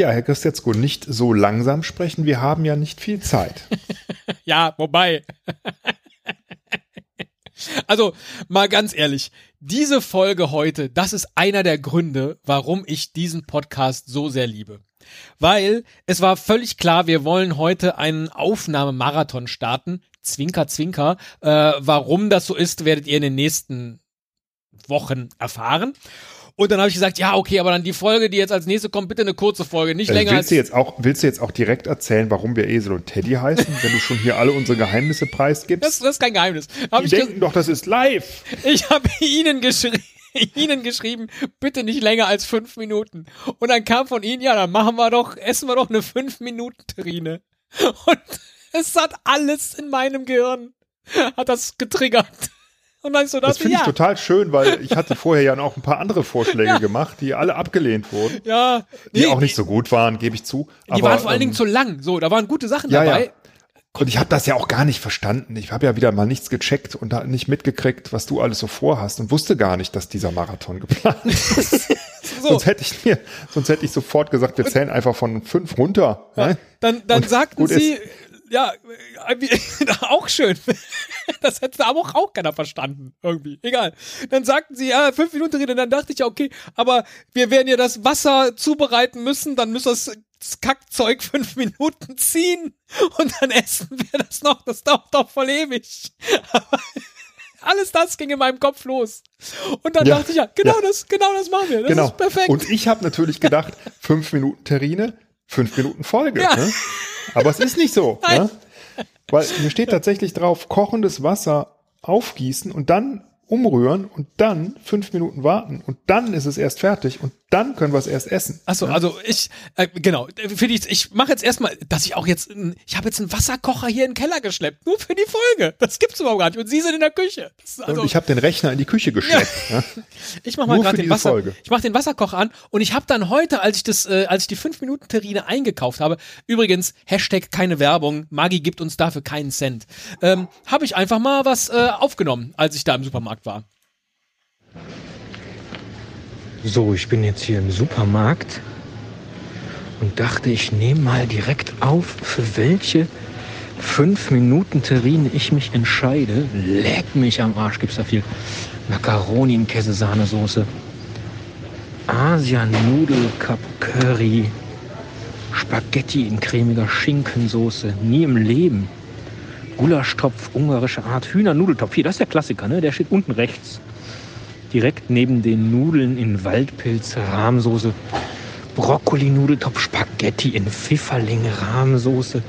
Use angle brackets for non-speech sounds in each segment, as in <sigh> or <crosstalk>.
Ja, Herr Christiatzko, nicht so langsam sprechen. Wir haben ja nicht viel Zeit. <laughs> ja, wobei. <laughs> also, mal ganz ehrlich. Diese Folge heute, das ist einer der Gründe, warum ich diesen Podcast so sehr liebe. Weil es war völlig klar, wir wollen heute einen Aufnahmemarathon starten. Zwinker, zwinker. Äh, warum das so ist, werdet ihr in den nächsten Wochen erfahren. Und dann habe ich gesagt, ja, okay, aber dann die Folge, die jetzt als nächste kommt, bitte eine kurze Folge, nicht Also länger willst, als du jetzt auch, willst du jetzt auch direkt erzählen, warum wir Esel und Teddy heißen, wenn du schon hier alle unsere Geheimnisse preisgibst? das, das ist kein Geheimnis. Hab Die denken doch, das ist live. ich habe <laughs> Ihnen geschrieben. <laughs> Ihnen geschrieben, bitte nicht länger als fünf Minuten. Und dann kam von Ihnen, ja, dann machen wir doch, essen wir doch eine fünf Minuten Terrine. Und <laughs> es hat alles in meinem Gehirn, hat das getriggert. Und dann so Das dachte finde ich ja, total schön, weil <laughs> ich hatte vorher ja noch ein paar andere Vorschläge gemacht, die alle abgelehnt wurden, ja, die nee, auch nicht so gut waren, gebe ich zu. Die Aber, waren vor allen Dingen ähm, zu lang. So, da waren gute Sachen ja, dabei. ja. Und ich habe das ja auch gar nicht verstanden. Ich habe ja wieder mal nichts gecheckt und da nicht mitgekriegt, was du alles so vorhast und wusste gar nicht, dass dieser Marathon geplant <laughs> ist. So, Sonst hätte ich mir, sonst hätte ich sofort gesagt, wir zählen einfach von fünf runter. ne? dann, dann Und sagten sie, ist. Ja, äh, <laughs> auch schön. <laughs> Das hätte aber auch, auch keiner verstanden, irgendwie. Egal. Dann sagten sie, ja, fünf Minuten reden. Dann dachte ich, ja, okay, aber wir werden ja das Wasser zubereiten müssen, dann müssen wir das das Kackzeug fünf Minuten ziehen und dann essen wir das noch. Das dauert doch voll ewig. Aber <laughs> alles das ging in meinem Kopf los. Und dann Ja, dachte ich, ja, genau ja. das, genau das machen wir. Das genau. ist perfekt. Und ich habe natürlich gedacht, fünf Minuten Terrine, fünf Minuten Folge. Ja. Ne? Aber es ist nicht so. <laughs> Ne? Weil hier steht tatsächlich drauf, kochendes Wasser aufgießen und dann umrühren und dann fünf Minuten warten und dann ist es erst fertig und dann können wir es erst essen. Achso, also ich, äh, genau, für die, ich mache jetzt erstmal, dass ich auch jetzt, ich habe jetzt einen Wasserkocher hier in den Keller geschleppt, nur für die Folge. Das gibt's überhaupt gar nicht. Und Sie sind in der Küche. Also, und ich habe den Rechner in die Küche geschleppt. Ne? <laughs> ich mach mal gerade den Wasser, Folge. ich mach den Wasserkocher an und ich habe dann heute, als ich das, äh, als ich die 5 Minuten Terrine eingekauft habe, übrigens Hashtag keine Werbung, Magi gibt uns dafür keinen Cent, ähm, habe ich einfach mal was äh, aufgenommen, als ich da im Supermarkt war. So, ich bin jetzt hier im Supermarkt und dachte, ich nehme mal direkt auf, für welche 5 Minuten Terrine ich mich entscheide. Leck mich am Arsch, gibt's da viel. Macaroni in Käsesahnesoße. Asian Nudel Cup Curry. Spaghetti in cremiger Schinkensoße. Nie im Leben. Gulaschtopf, ungarische Art. Hühnernudeltopf. Hier, das ist der Klassiker, ne? Der steht unten rechts direkt neben den Nudeln in Waldpilz, Rahmsoße, Brokkoli-Nudeltopf, Spaghetti in Pfifferling, Rahmsoße.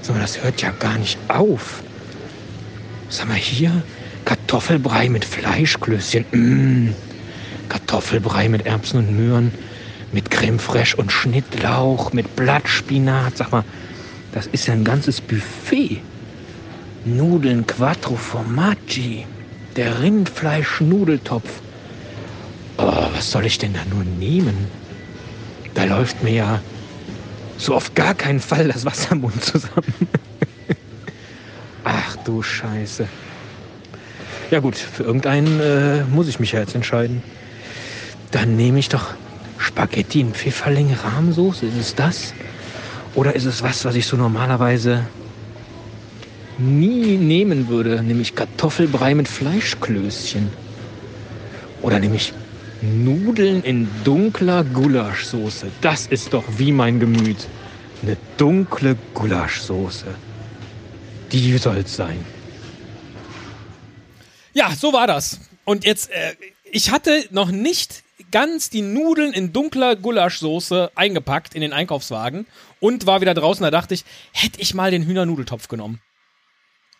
Sag mal, das hört ja gar nicht auf. Sag mal, hier Kartoffelbrei mit Fleischklößchen. Mmh. Kartoffelbrei mit Erbsen und Möhren, mit Creme fraiche und Schnittlauch, mit Blattspinat. Sag mal, das ist ja ein ganzes Buffet. Nudeln Quattro Formaggi, der Rindfleisch-Nudeltopf. Oh, was soll ich denn da nur nehmen? Da läuft mir ja so auf gar keinen Fall das Wasser im Mund zusammen. <laughs> Ach du Scheiße. Ja gut, für irgendeinen äh, muss ich mich ja jetzt entscheiden. Dann nehme ich doch Spaghetti in Pfifferling Rahmsoße. Ist es das? Oder ist es was, was ich so normalerweise nie nehmen würde, nämlich Kartoffelbrei mit Fleischklößchen. Oder nämlich Nudeln in dunkler Gulaschsoße. Das ist doch wie mein Gemüt. Eine dunkle Gulaschsoße. Die soll's sein. Ja, so war das. Und jetzt, äh, ich hatte noch nicht ganz die Nudeln in dunkler Gulaschsoße eingepackt in den Einkaufswagen und war wieder draußen. Da dachte ich, hätte ich mal den Hühnernudeltopf genommen.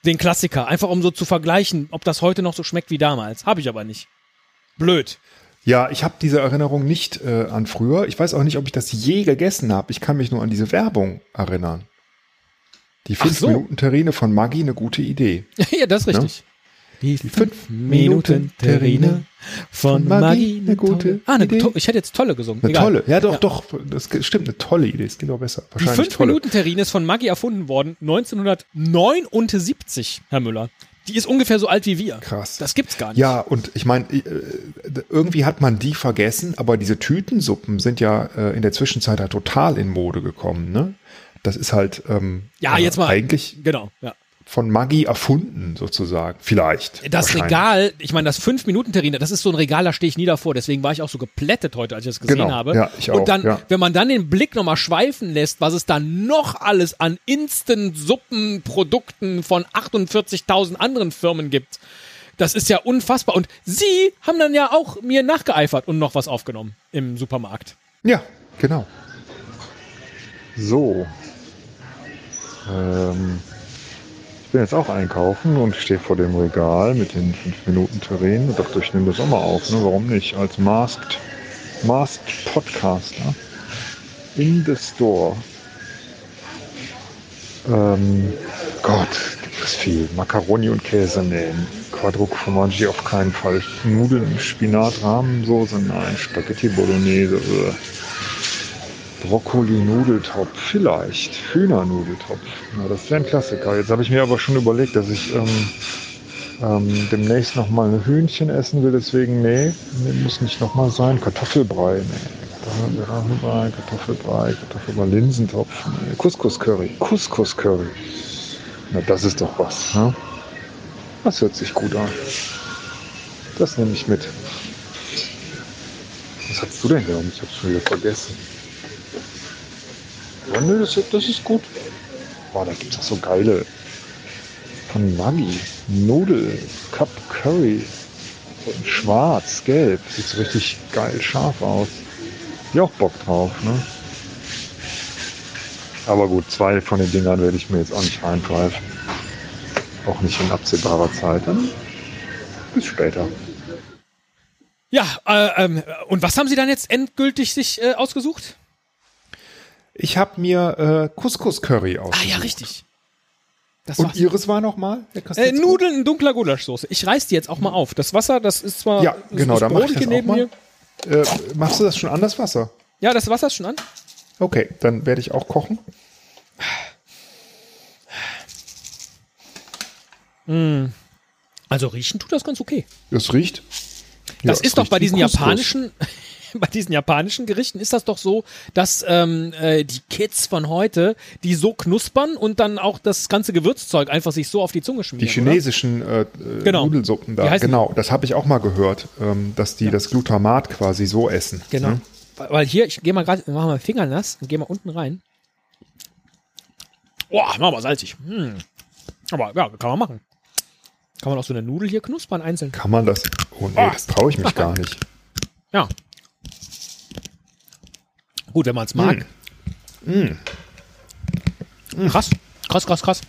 Den Klassiker, einfach um so zu vergleichen, ob das heute noch so schmeckt wie damals. Habe ich aber nicht. Blöd. Ja, ich habe diese Erinnerung nicht äh, an früher. Ich weiß auch nicht, ob ich das je gegessen habe. Ich kann mich nur an diese Werbung erinnern. Die Ach 5 so. Minuten Terrine von Maggi, eine gute Idee. <laughs> ja, das ist richtig. Die fünf Minuten Terrine von Maggi, eine gute Ah, eine Idee. ich hätte jetzt tolle gesungen. Eine Egal. tolle. Ja, doch, doch. Das stimmt, eine tolle Idee. Es geht auch besser. Die 5 tolle. Minuten Terrine ist von Maggi erfunden worden 1979, Herr Müller. Die ist ungefähr so alt wie wir. Krass. Das gibt's gar nicht. Ja, und ich meine, äh, irgendwie hat man die vergessen, aber diese Tütensuppen sind ja äh, in der Zwischenzeit halt total in Mode gekommen, ne? Das ist halt ähm, Ja, jetzt mal. eigentlich Genau, ja. Von Maggi erfunden, sozusagen. Vielleicht. Das. Regal, ich meine, das 5-Minuten-Terrine, das ist so ein Regal, da stehe ich nie davor. Deswegen war ich auch so geplättet heute, als ich das gesehen Genau, habe. ja, ich auch, Und dann, ja. wenn man dann den Blick nochmal schweifen lässt, was es da noch alles an Instant-Suppenprodukten von 48.000 anderen Firmen gibt, das ist ja unfassbar. Und sie haben dann ja auch mir nachgeeifert und noch was aufgenommen im Supermarkt. Ja, genau. So. Ähm, ich bin jetzt auch einkaufen und stehe vor dem Regal mit den 5 Minuten Terrain und dachte, ich nehme das auch mal auf. Ne? Warum nicht? Als Masked, Masked Podcaster in the Store. Ähm, Gott, gibt es viel. Macaroni und Käse nehmen. Quadruc Formaggi auf keinen Fall. Nudeln im Spinat, Rahmensoße, nein. Spaghetti Bolognese. Äh. Brokkoli-Nudeltopf, vielleicht. Hühnernudeltopf. Ja, das wäre ein Klassiker. Jetzt habe ich mir aber schon überlegt, dass ich ähm, ähm, demnächst nochmal ein Hühnchen essen will. Deswegen, nee, nee muss nicht nochmal sein. Kartoffelbrei, nee. Kartoffelbrei, Kartoffelbrei, Kartoffelbrei, Linsentopf, nee. Couscous-Curry, Couscous-Curry. Na, das ist doch was. Ne? Das hört sich gut an. Das nehme ich mit. Was hast du denn genommen? Ich habe schon wieder vergessen. Ja, nö, das, das ist gut. Boah, da gibt es auch so geile von Maggi. Nudel, Cup Curry. Schwarz, gelb. Sieht so richtig geil scharf aus. Ich auch Bock drauf, ne? Aber gut, zwei von den Dingern werde ich mir jetzt auch nicht reingreifen. Auch nicht in absehbarer Zeit. Dann bis später. Ja, äh, ähm, und was haben Sie dann jetzt endgültig sich äh, ausgesucht? Ich habe mir äh, Couscous-Curry Ah ausgesucht. ja, richtig. Das Und war's. Ihres war nochmal? Äh, Nudeln in dunkler Gulaschsoße. Ich reiß die jetzt auch mal auf. Das Wasser, das ist zwar Ja, das genau, ist dann mach ich das neben mal. mir. Äh, machst du das schon an das Wasser? Ja, das Wasser ist schon an. Okay, dann werde ich auch kochen. Also riechen tut das ganz okay. Es riecht. Ja, Das es ist doch bei diesen japanischen, <laughs> bei diesen japanischen Gerichten ist das doch so, dass ähm, äh, die Kids von heute, die so knuspern und dann auch das ganze Gewürzzeug einfach sich so auf die Zunge schmieren. Die chinesischen äh, äh, Genau. Nudelsuppen da. Genau, das habe ich auch mal gehört, ähm, dass die das Glutamat quasi so essen. Genau. Ne? Weil- hier, ich gehe mal gerade, machen mal Finger nass und gehe mal unten rein. Boah, mach mal salzig. Hm. Aber ja, kann man machen. Kann man auch so eine Nudel hier knuspern einzeln. Kann man das? Oh nee, Ah. das traue ich mich gar nicht. <laughs> Ja. Gut, wenn man es mag. Hm. Krass, krass, krass, krass.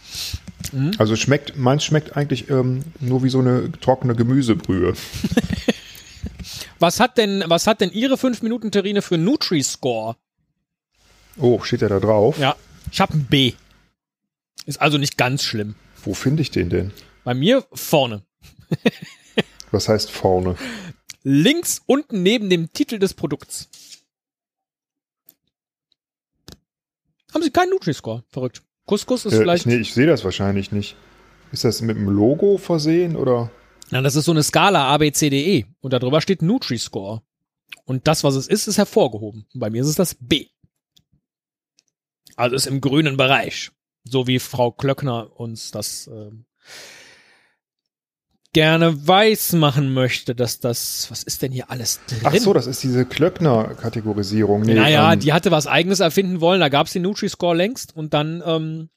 Also es schmeckt, meins schmeckt eigentlich ähm, nur wie so eine trockene Gemüsebrühe. <laughs> Was hat denn, was hat denn Ihre 5 Minuten Terrine für Nutri-Score? Oh, steht der da drauf? Ja, ich habe ein B. Ist also nicht ganz schlimm. Wo finde ich den denn? Bei mir vorne. <laughs> Was heißt vorne? Links unten neben dem Titel des Produkts. Haben Sie keinen Nutri-Score? Verrückt. Couscous ist Äh, vielleicht. nee, ich sehe das wahrscheinlich nicht. Ist das mit einem Logo versehen oder? Na, das ist so eine Skala A, B, C, D, E. Und darüber steht Nutri-Score. Und das, was es ist, ist hervorgehoben. Und bei mir ist es das B. Also ist im grünen Bereich. So wie Frau Klöckner uns das ähm, gerne weiß machen möchte, dass das, was ist denn hier alles drin? Ach so, das ist diese Klöckner-Kategorisierung. Nee, naja, ähm, die hatte was eigenes erfinden wollen, da gab's den Nutri-Score längst und dann ähm,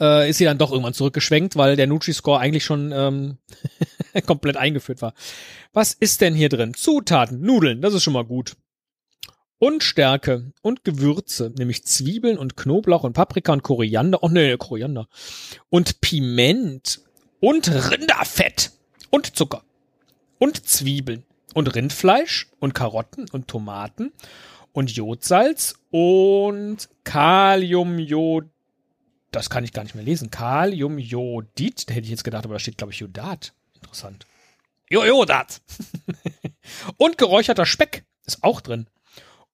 äh, ist sie dann doch irgendwann zurückgeschwenkt, weil der Nutri-Score eigentlich schon ähm, <laughs> komplett eingeführt war. Was ist denn hier drin? Zutaten, Nudeln, das ist schon mal gut. Und Stärke und Gewürze, nämlich Zwiebeln und Knoblauch und Paprika und Koriander. Oh nee, Koriander. Und Piment und Rinderfett und Zucker und Zwiebeln und Rindfleisch und Karotten und Tomaten und Jodsalz und Kaliumjod. Das kann ich gar nicht mehr lesen. Kaliumjodid. Da hätte ich jetzt gedacht, aber da steht, glaube ich, Jodat. Interessant. Jo, Jodat. <laughs> und geräucherter Speck ist auch drin.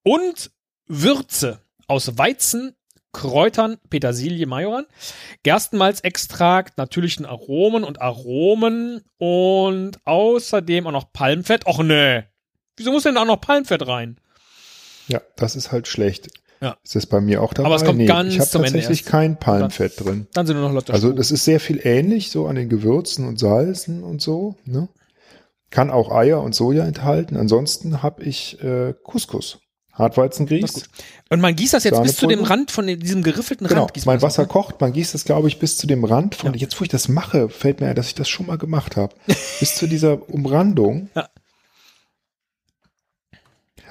Und Würze aus Weizen, Kräutern, Petersilie, Majoran, Gerstenmalzextrakt, natürlichen Aromen und Aromen und außerdem auch noch Palmfett. Och nee. Wieso muss denn da auch noch Palmfett rein? Ja, das ist halt schlecht. Ja. Ist das bei mir auch dabei? Aber es kommt nee, ganz ich habe tatsächlich kein Palmfett drin. Dann sind nur noch Lotte Also das ist sehr viel ähnlich, so an den Gewürzen und Salzen und so. Ne? Kann auch Eier und Soja enthalten. Ansonsten habe ich äh, Couscous, Das ist Hartweizengrieß. gut. Und man gießt das jetzt bis zu dem? Rand von diesem geriffelten Genau, Rand. gießt man mein das Wasser auf, ne? kocht, man gießt das, glaube ich, bis zu dem Rand von, Ja. jetzt wo ich das mache, fällt mir ein, dass ich das schon mal gemacht habe. bis zu dieser Umrandung. <laughs> Ja.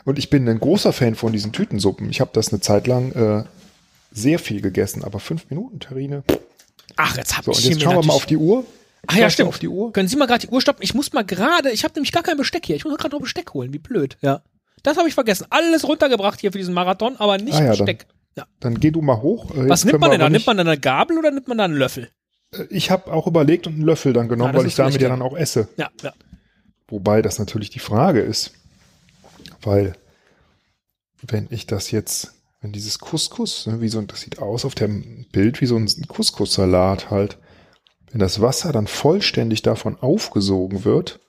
Und ich bin ein großer Fan von diesen Tütensuppen. Ich habe das eine Zeit lang äh, sehr viel gegessen, aber fünf Minuten Terrine. Ach, jetzt hab So, ich und jetzt schauen wir mal auf die Uhr. Ah ja, stimmt. Auf die Uhr. Können Sie mal gerade die Uhr stoppen? Ich muss mal gerade, ich habe nämlich gar kein Besteck hier. Ich muss gerade noch Besteck holen. Wie blöd. Ja. Das habe ich vergessen. Alles runtergebracht hier für diesen Marathon, aber nicht Ah ja, dann- Besteck. Ja. Dann geh du mal hoch. Äh, Was nimmt man denn da? Nimmt man dann eine Gabel oder nimmt man da einen Löffel? nicht- Ich habe auch überlegt und einen Löffel dann genommen, das weil ich damit ja ja. dann auch esse. Ja, ja. Wobei das natürlich die Frage ist, weil wenn ich das jetzt, wenn dieses Couscous, ne, wie so, das sieht aus auf dem Bild wie so ein Couscous-Salat halt, wenn das Wasser dann vollständig davon aufgesogen wird,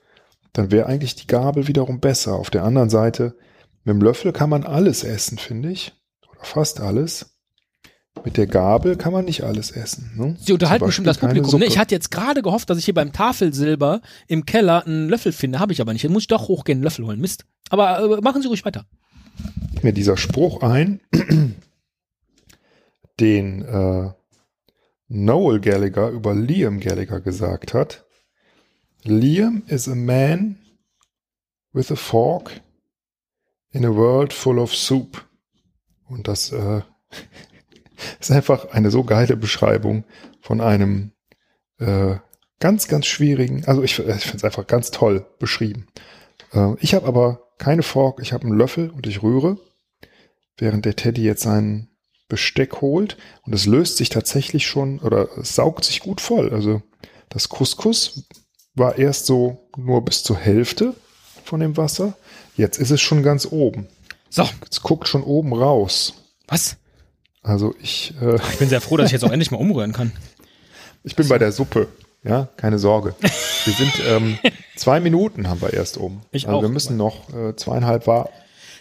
dann wäre eigentlich die Gabel wiederum besser. Auf der anderen Seite, mit dem Löffel kann man alles essen, finde ich. Oder fast alles. Mit der Gabel kann man nicht alles essen. Ne? Sie unterhalten bestimmt das Publikum. Ne, ich hatte jetzt gerade gehofft, dass ich hier beim Tafelsilber im Keller einen Löffel finde. Habe ich aber nicht. Jetzt muss ich doch hochgehen, einen Löffel holen. Mist. Aber äh, machen Sie ruhig weiter. mir dieser Spruch ein, <clears throat> den äh, Noel Gallagher über Liam Gallagher gesagt hat. Liam is a man with a fork in a world full of soup. Und das äh, <laughs> ist einfach eine so geile Beschreibung von einem äh, ganz, ganz schwierigen, also ich, ich finde es einfach ganz toll beschrieben. Äh, ich habe aber keine Fork, ich habe einen Löffel und ich rühre, während der Teddy jetzt sein Besteck holt und es löst sich tatsächlich schon oder es saugt sich gut voll. Also das Couscous war erst so nur bis zur Hälfte von dem Wasser. Jetzt ist es schon ganz oben. So, Es guckt schon oben raus. was? Also ich, äh, Ich bin sehr froh, dass ich jetzt auch <laughs> endlich mal umrühren kann. ich bin bei der Suppe. Ja, keine Sorge. Wir sind ähm, zwei Minuten haben wir erst um. Ich also auch. wir müssen noch äh, zweieinhalb warten.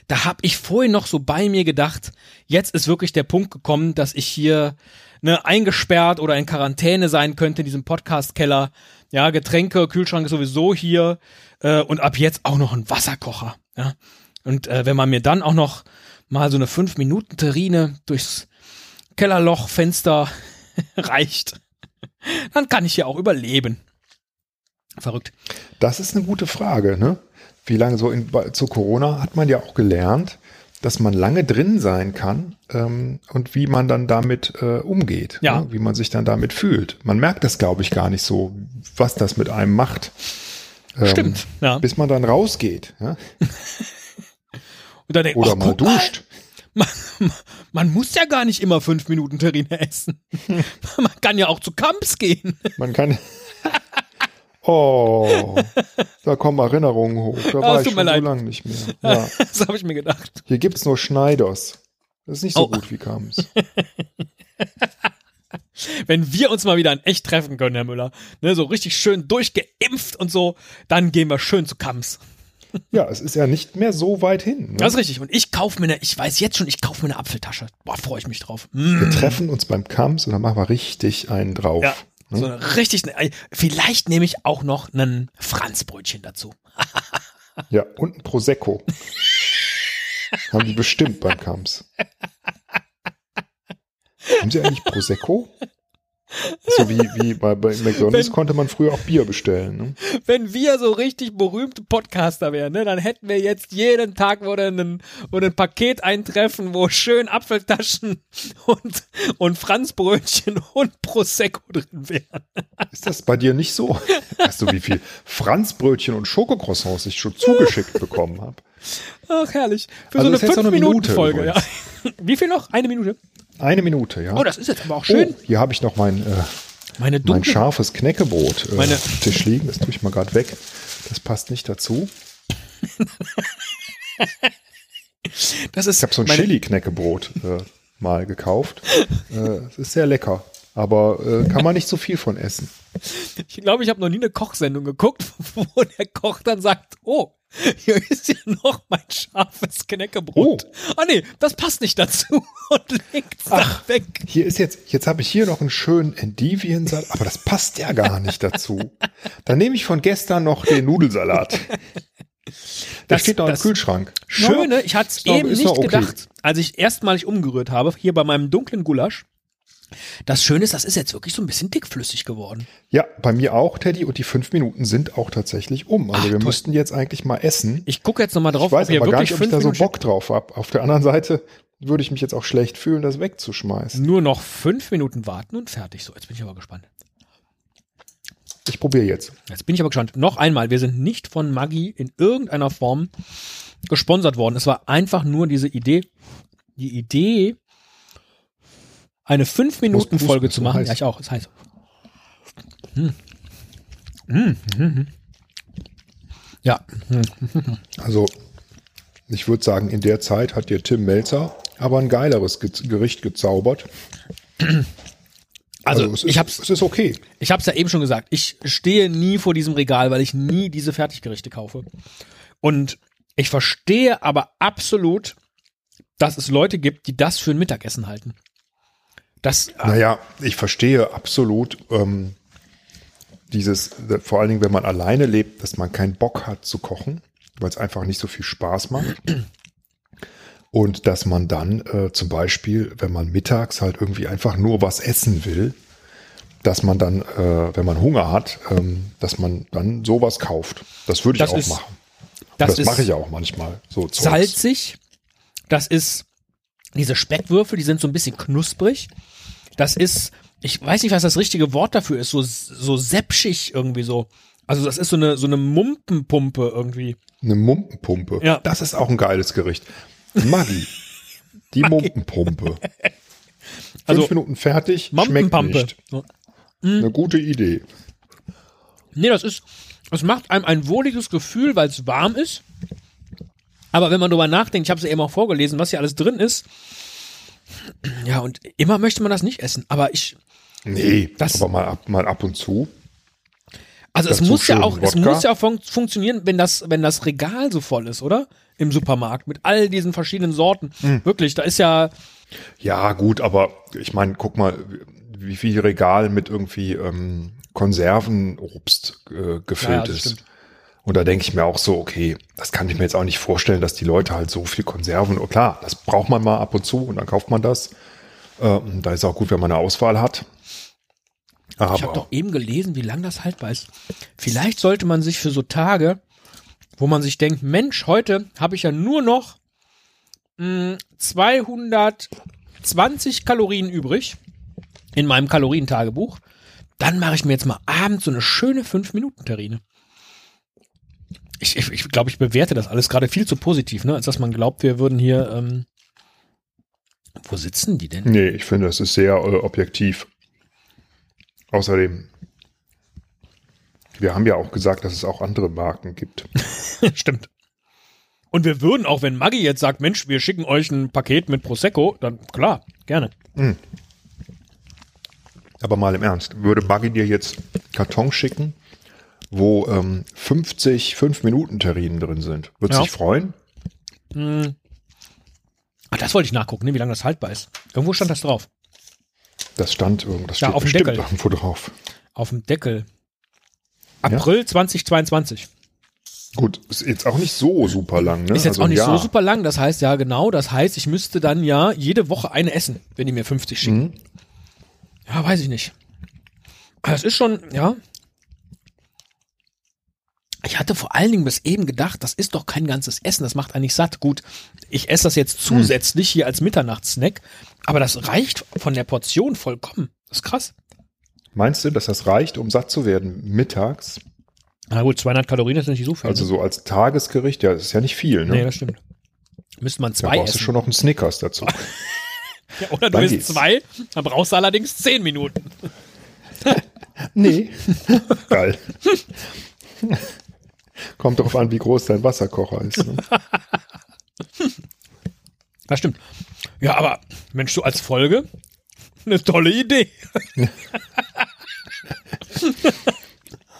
Da habe ich vorhin noch so bei mir gedacht, jetzt ist wirklich der Punkt gekommen, dass ich hier ne, eingesperrt oder in Quarantäne sein könnte in diesem Podcast-Keller. Ja, Getränke, Kühlschrank sowieso hier äh, und ab jetzt auch noch ein Wasserkocher. Ja? Und äh, wenn man mir dann auch noch mal so eine 5-Minuten-Terrine durchs Kellerlochfenster <laughs> reicht, dann kann ich hier auch überleben. Verrückt. Das ist eine gute Frage, ne? Wie lange so in, zu Corona hat man ja auch gelernt, dass man lange drin sein kann ähm, und wie man dann damit äh, umgeht, Ja. ne? wie man sich dann damit fühlt. Man merkt das, glaube ich, gar nicht so, was das mit einem macht. Ähm, Stimmt, ja. Bis man dann rausgeht ja? <laughs> Denk, oder mal guck mal, duscht. <laughs> Man, man muss ja gar nicht immer fünf Minuten Terrine essen. <laughs> Man kann ja auch zu Kamps gehen. Man kann. Oh, da kommen Erinnerungen hoch. Da Ah, war es ich schon so lange nicht mehr. <laughs> Ja. Das habe ich mir gedacht. Hier gibt's nur Schneiders. Das ist nicht so Oh. gut wie Kams. <laughs> Wenn wir uns mal wieder in echt treffen können, Herr Müller, ne, so richtig schön durchgeimpft und so, dann gehen wir schön zu Kamps. <laughs> Ja, es ist ja nicht mehr so weit hin. Ne? Das ist richtig. Und ich kaufe mir eine, ich weiß jetzt schon, ich kaufe mir eine Apfeltasche. Boah, freue ich mich drauf. Mm. Wir treffen uns beim Kams und dann machen wir richtig einen drauf. Ja, so eine richtig, vielleicht nehme ich auch noch einen Franzbrötchen dazu. <laughs> Ja, und ein Prosecco. Haben die bestimmt beim Kams. Haben sie eigentlich Prosecco? So wie, wie bei, bei McDonalds Wenn- konnte man früher auch Bier bestellen. Ne? Wenn wir so richtig berühmte Podcaster wären, ne, dann hätten wir jetzt jeden Tag wo ein, wo ein Paket eintreffen, wo schön Apfeltaschen und, und Franzbrötchen und Prosecco drin wären. Ist das bei dir nicht so? Weißt du, wie viel Franzbrötchen und Schokocroissants ich schon zugeschickt bekommen habe? Ach, herrlich. Für Also so eine jetzt noch eine Minute 5-Minuten-Folge, ja. Wie viel noch? Eine Minute? Eine Minute, ja. Oh, das ist jetzt aber auch schön. Oh, hier habe ich noch mein, äh, Meine mein scharfes Knäckebrot äh, Meine- auf dem Tisch liegen. Das tue ich mal gerade weg. Das passt nicht dazu. <laughs> Das ist Ich habe so ein Chili-Knäckebrot. Äh, mal gekauft. äh, es ist sehr lecker, aber äh, kann man nicht so viel von essen. Ich glaube, ich habe noch nie eine Kochsendung geguckt, <laughs> wo der Koch dann sagt, oh, <laughs> hier ist ja noch mein scharfes Knäckebrot. Oh. Ah nee, das passt nicht dazu <laughs> und legt's dann weg. Hier ist jetzt, jetzt habe ich hier noch einen schönen Endiviensalat, aber das passt ja gar nicht dazu. Dann nehme ich von gestern noch den Nudelsalat. <laughs> Der Das- steht noch im das Kühlschrank. Schöne, ich hatte es eben nicht okay. gedacht, als ich erstmalig umgerührt habe, hier bei meinem dunklen Gulasch. Das Schöne ist, das ist jetzt wirklich so ein bisschen dickflüssig geworden. Ja, bei mir auch, Teddy, und die fünf Minuten sind auch tatsächlich um. Also Ach, wir toll. müssten jetzt eigentlich mal essen. Ich gucke jetzt nochmal drauf, ich weiß ob aber gar nicht, ob ich da so Bock drauf habe. Auf der anderen Seite würde ich mich jetzt auch schlecht fühlen, das wegzuschmeißen. Nur noch fünf Minuten warten und fertig. So, jetzt bin ich aber gespannt. Ich probiere jetzt. Jetzt bin ich aber gespannt. Noch einmal, wir sind nicht von Maggi in irgendeiner Form gesponsert worden. Es war einfach nur diese Idee, die Idee, eine 5-Minuten-Folge Muss- zu machen. Ja, ich auch. Ist heiß. Hm. Hm, hm, hm. Ja, Also, ich würde sagen, in der Zeit hat dir Tim Melzer aber ein geileres Ge Gericht gezaubert. also, es ist, ich hab's, es ist okay. ich hab's ja eben schon gesagt. Ich stehe nie vor diesem Regal, weil ich nie diese Fertiggerichte kaufe. Und ich verstehe aber absolut, dass es Leute gibt, die das für ein Mittagessen halten. Das, Naja, ich verstehe absolut ähm, dieses, vor allen Dingen, wenn man alleine lebt, dass man keinen Bock hat zu kochen, weil es einfach nicht so viel Spaß macht. Und dass man dann äh, zum Beispiel, wenn man mittags halt irgendwie einfach nur was essen will, dass man dann, äh, wenn man Hunger hat, ähm, dass man dann sowas kauft. Das würde ich Das auch ist- machen. das, Das, mache ich auch manchmal. So Zeugs. salzig. Das ist diese Speckwürfel, die sind so ein bisschen knusprig. Das ist, ich weiß nicht, was das richtige Wort dafür ist, so, so säpschig irgendwie so. Also das ist so eine, so eine Mumpenpumpe irgendwie. Eine Mumpenpumpe. Ja. Das ist auch ein geiles Gericht. Maggi. Die <laughs> Mumpenpumpe. <laughs> Also, Fünf Minuten fertig, schmeckt Mumpenpampe. nicht. Eine gute Idee. Nee, das ist, es macht einem ein wohliges Gefühl, weil es warm ist. Aber wenn man drüber nachdenkt, ich habe es ja eben auch vorgelesen, was hier alles drin ist. Ja, und immer möchte man das nicht essen. Aber ich, Nee, Das- aber mal ab, mal ab und zu. Also es muss ja auch, es muss ja auch fun funktionieren, wenn das, wenn das Regal so voll ist, oder? Im Supermarkt mit all diesen verschiedenen Sorten. Hm. Wirklich, da ist ja, Ja, gut, aber ich meine, guck mal, wie viel Regal mit irgendwie ähm, Konservenobst äh, gefüllt Ja, ist. stimmt. Und da denke ich mir auch so, okay, das kann ich mir jetzt auch nicht vorstellen, dass die Leute halt so viel Konserven, oh, klar, das braucht man mal ab und zu und dann kauft man das. Ähm, da ist auch gut, wenn man eine Auswahl hat. Aber ich habe doch eben gelesen, wie lang das haltbar ist. Vielleicht sollte man sich für so Tage, wo man sich denkt, Mensch, heute habe ich ja nur noch mh, 220 Kalorien übrig in meinem Kalorientagebuch. Dann mache ich mir jetzt mal abends so eine schöne 5-Minuten-Terrine. Ich, ich, ich glaube, ich bewerte das alles gerade viel zu positiv, ne? als dass man glaubt, wir würden hier. Ähm, wo sitzen die denn? Nee, ich finde, das ist sehr äh, objektiv. Außerdem, wir haben ja auch gesagt, dass es auch andere Marken gibt. <laughs> Stimmt. Und wir würden auch, wenn Maggi jetzt sagt, Mensch, wir schicken euch ein Paket mit Prosecco, dann klar, gerne. Aber mal im Ernst, würde Maggi dir jetzt Karton schicken, wo ähm, 50 5-Minuten-Terrinen drin sind? Würdest Ja. du dich freuen? Ah, das wollte ich nachgucken, ne, wie lange das haltbar ist. Irgendwo stand das drauf. Das stand irgendwas, das Ja, auf dem Deckel. irgendwo drauf. Auf dem Deckel. April 2022. Gut, ist jetzt auch nicht so super lang, ne? Ist jetzt Also auch nicht ja. so super lang, das heißt ja genau, das heißt, ich müsste dann ja jede Woche eine essen, wenn die mir 50 schicken. Mhm. Ja, weiß ich nicht. Aber Das ist schon, ja. Ich hatte vor allen Dingen bis eben gedacht, das ist doch kein ganzes Essen, das macht eigentlich satt. Gut, ich esse das jetzt zusätzlich hier als Mitternachtssnack, aber das reicht von der Portion vollkommen. Das ist krass. Meinst du, dass das reicht, um satt zu werden mittags? Na gut, 200 Kalorien ist nicht so viel. Also ne? so als Tagesgericht, ja, das ist ja nicht viel, ne? Nee, das stimmt. Müsste man da zwei brauchst du essen. schon noch einen Snickers dazu. <laughs> Ja, oder du Dann isst geht's. zwei, dann brauchst du allerdings zehn Minuten. <laughs> nee. <laughs> Geil. Kommt darauf an, wie groß dein Wasserkocher ist. Ne? <laughs> Das stimmt. Ja, aber Mensch, so als Folge eine tolle Idee. <laughs>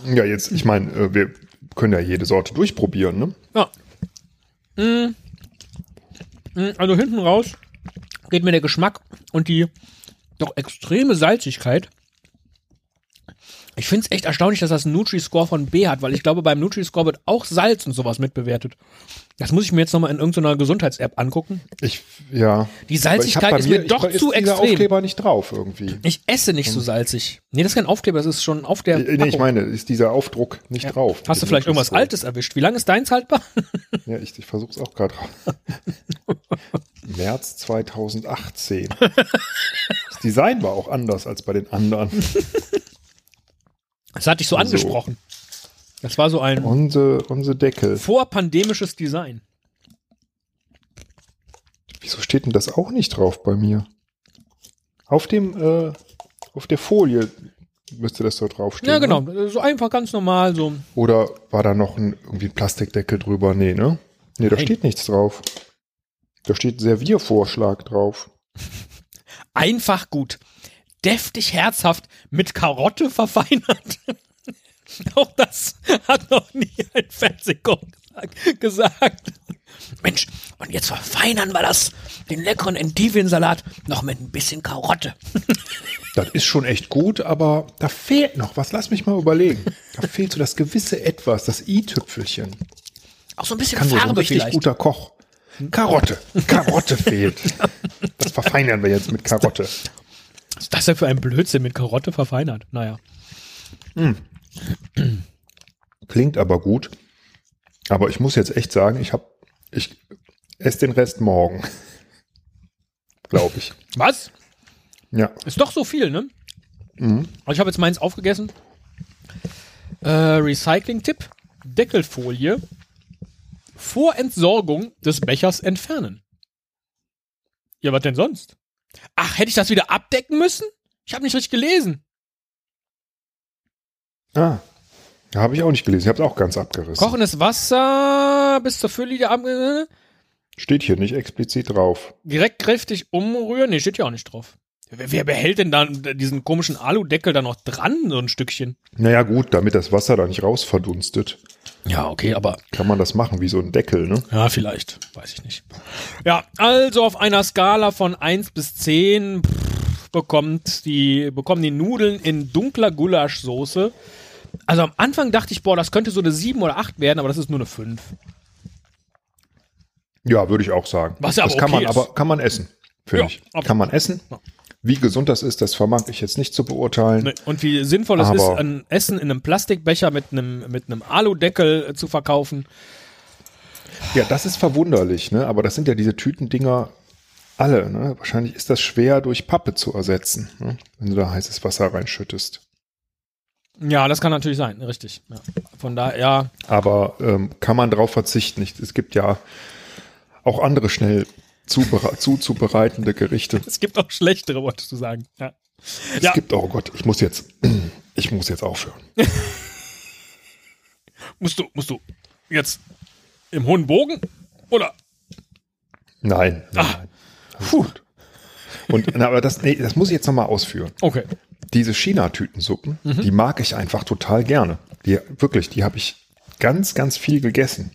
Ja, jetzt, ich meine, äh, wir können ja jede Sorte durchprobieren, ne? Ja. Mm. Mm, Also hinten raus geht mir der Geschmack und die doch extreme Salzigkeit. Ich finde es echt erstaunlich, dass das einen Nutri-Score von B hat, weil ich glaube, beim Nutri-Score wird auch Salz und sowas mitbewertet. Das muss ich mir jetzt nochmal in irgendeiner Gesundheits-App angucken. Ich, ja. Die Salzigkeit ist mir- mir doch ich, zu ist dieser extrem. Aufkleber nicht drauf irgendwie. Ich esse nicht so salzig. Nee, das ist kein Aufkleber, das ist schon auf der Nee, ich meine, ist dieser Aufdruck nicht drauf. Hast du vielleicht irgendwas. Altes erwischt? Wie lange ist deins haltbar? <laughs> Ja, ich, ich versuche es auch gerade drauf. <laughs> März 2018. Das Design war auch anders als bei den anderen. <laughs> Das hatte ich so Also- angesprochen. Das war so ein Unsere, unsere Deckel. vorpandemisches Design. Wieso steht denn das auch nicht drauf bei mir? Auf dem, äh, auf der Folie müsste das so draufstehen. Ja, ne? genau. So einfach ganz normal, so. Oder war da noch ein, irgendwie ein Plastikdeckel drüber? Nee, ne? Nee, da Nein. steht nichts drauf. Da steht Serviervorschlag drauf. <laughs> Einfach gut. Deftig herzhaft mit Karotte verfeinert. <laughs> Auch das hat noch nie ein Fernsehkoch gesagt. Mensch, und jetzt verfeinern wir das, den leckeren Endiviensalat, noch mit ein bisschen Karotte. <laughs> Das ist schon echt gut, aber da fehlt noch was. Lass mich mal überlegen. Da <laughs> fehlt so das gewisse Etwas, das i-Tüpfelchen. Auch so ein bisschen Kann wohl so ein Farbe richtig vielleicht. guter Koch. Karotte. Karotte fehlt. Das verfeinern wir jetzt mit Karotte. Was ist das denn für ein Blödsinn mit Karotte verfeinert? Naja. Klingt aber gut. Aber ich muss jetzt echt sagen, ich habe, ich esse den Rest morgen. <laughs> Glaube ich. Was? Ja. Ist doch so viel, ne? Mhm. Ich habe jetzt meins aufgegessen. Äh, Recycling-Tipp. Deckelfolie vor Entsorgung des Bechers entfernen. Ja, was denn sonst? Ach, hätte ich das wieder abdecken müssen? Ich habe nicht richtig gelesen. Ah. Habe ich auch nicht gelesen. Ich habe es auch ganz abgerissen. Kochendes Wasser bis zur Fülle der Ab Steht hier nicht explizit drauf. direkt kräftig umrühren. Nee, steht ja auch nicht drauf. Wer, wer behält denn dann diesen komischen Aludeckel da noch dran, so ein Stückchen? Naja, gut, damit das Wasser da nicht raus verdunstet, Ja, okay, aber kann man das machen wie so ein Deckel, ne? Ja, vielleicht. Weiß ich nicht. Ja, also auf einer Skala von 1 bis 10 pff, bekommt die, bekommen die Nudeln in dunkler Gulaschsoße. Also am Anfang dachte ich, boah, das könnte so eine 7 oder 8 werden, aber das ist nur eine 5. Ja, würde ich auch sagen. Was ja das aber kann okay man ist. aber kann man essen, finde Ja, ich. absolut. Kann man essen. Wie gesund das ist, das vermag ich jetzt nicht zu beurteilen. Und wie sinnvoll es ist, ein Essen in einem Plastikbecher mit einem, mit einem Aludeckel äh, zu verkaufen. Ja, das ist verwunderlich, ne? Aber das sind ja diese Tütendinger alle, ne? Wahrscheinlich ist das schwer durch Pappe zu ersetzen, ne? wenn du da heißes Wasser reinschüttest. Ja, das kann natürlich sein, richtig. Ja. Von daher, ja, Aber ähm, kann man drauf verzichten? Ich, es gibt ja auch andere schnell zuzubereitende Gerichte. es gibt auch schlechtere, wolltest du sagen. Ja. Es Ja. gibt, oh Gott, ich muss jetzt, ich muss jetzt aufhören. <laughs> Musst du, musst du jetzt im hohen Bogen oder Nein, nein, Ah. nein. Gut. Und, na, aber das, nee, das muss ich jetzt nochmal ausführen. Okay. Diese China-Tütensuppen, Mhm. die mag ich einfach total gerne. Die, wirklich, die habe ich ganz, ganz viel gegessen.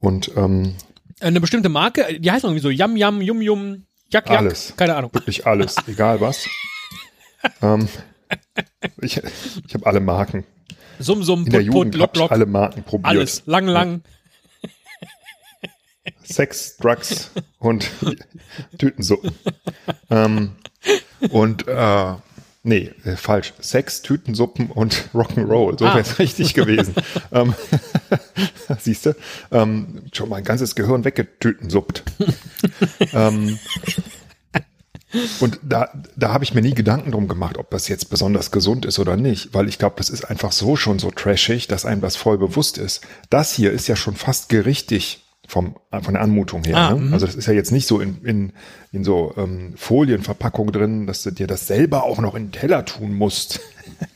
Und ähm, Eine bestimmte Marke, die heißt irgendwie so Yam Yam, Yum Yum, Jak Jak. Alles. Keine Ahnung. wirklich alles, <laughs> egal was. ähm, ich ich habe alle Marken. Sum Sum, In der Put Put, Jugend Lock habe ich Lock. alle Marken probiert. Alles. Lang Lang. Sex, Drugs und <laughs> Tütensuppen. ähm, und äh, nee, äh, falsch. Sex, Tütensuppen und <laughs> Rock'n'Roll. So Ah. wäre es richtig gewesen. <laughs> ähm, <laughs> Siehst du? Ähm, schon mein ganzes Gehirn weggetütensuppt. ähm, und da, da habe ich mir nie Gedanken drum gemacht, ob das jetzt besonders gesund ist oder nicht, weil ich glaube, das ist einfach so schon so trashig, dass einem das voll bewusst ist. Das hier ist ja schon fast gerichtig vom, von der Anmutung her. Ah, ne? mhm. Also das ist ja jetzt nicht so in, in, in so ähm, Folienverpackung drin, dass du dir das selber auch noch in den Teller tun musst.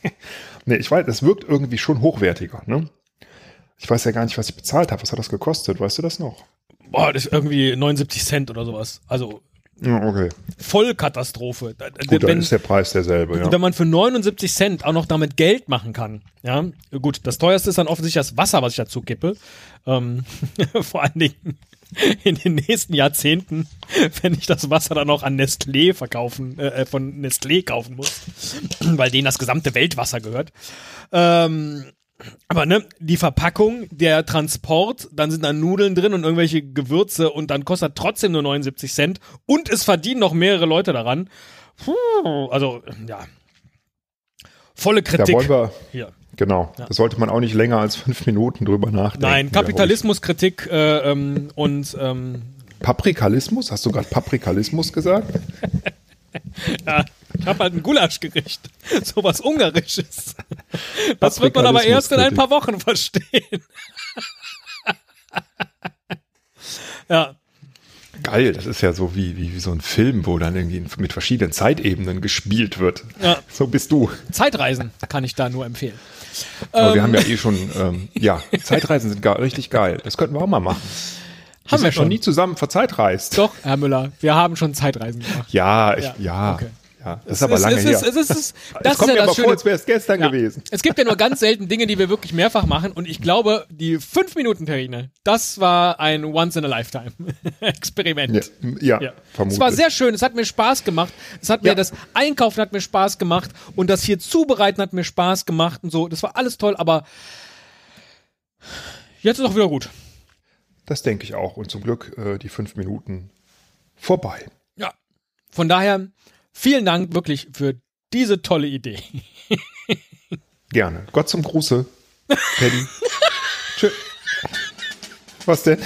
<laughs> nee, ich weiß, das wirkt irgendwie schon hochwertiger. Ne? Ich weiß ja gar nicht, was ich bezahlt habe. Was hat das gekostet? Weißt du das noch? Boah, das ist irgendwie 79 Cent oder sowas. Also okay. Vollkatastrophe. Gut, dann wenn, ist der Preis derselbe, ja. wenn man für 79 Cent auch noch damit Geld machen kann. Ja, gut, das teuerste ist dann offensichtlich das Wasser, was ich dazu kippe. Ähm, <laughs> vor allen Dingen in den nächsten Jahrzehnten, wenn ich das Wasser dann auch an Nestlé verkaufen, äh, von Nestlé kaufen muss, weil denen das gesamte Weltwasser gehört. Ähm, aber ne, die Verpackung, der Transport, dann sind da Nudeln drin und irgendwelche Gewürze und dann kostet trotzdem nur 79 Cent und es verdienen noch mehrere Leute daran. Puh, also, ja. Volle Da Kritik. wollen wir, hier. genau, da sollte man auch nicht länger als fünf Minuten drüber nachdenken. Nein, Kapitalismuskritik äh, ähm, und ähm, Paprikalismus? Hast du gerade Paprikalismus gesagt? <laughs> ja, ich habe halt ein Gulaschgericht. <laughs> Sowas Ungarisches. <laughs> Das wird man aber erst in ein paar Wochen verstehen. <laughs> ja. Geil, das ist ja so wie, wie, wie so ein Film, wo dann irgendwie mit verschiedenen Zeitebenen gespielt wird. Ja. So bist du. Zeitreisen kann ich da nur empfehlen. Aber wir haben ja eh schon, ähm, ja, Zeitreisen sind gar, richtig geil. Das könnten wir auch mal machen. Wir Haben wir ja schon schon. nie zusammen verzeitreist. Doch, Herr Müller, wir haben schon Zeitreisen gemacht. Ja, ich, Ja, ja, okay. Ja. Das ist aber lange her. Ist, es, ist, es, das ist kommt ja mir aber vor, als wäre es gestern gewesen. Es gibt ja nur ganz selten Dinge, die wir wirklich mehrfach machen und ich glaube, die 5-Minuten-Terrine, das war ein Once-in-a-Lifetime-Experiment. <laughs> Ja, ja, Ja. vermutlich. Es war sehr schön, es hat mir Spaß gemacht. Es hat mir das Einkaufen hat mir Spaß gemacht und das hier zubereiten hat mir Spaß gemacht und so. Das war alles toll, aber jetzt ist auch wieder gut. Das denke ich auch. Und zum Glück äh, die fünf Minuten vorbei. Ja. Von daher vielen Dank wirklich für diese tolle Idee. <laughs> Gerne. Gott zum Gruße. Paddy. <laughs> Tschö. Was denn?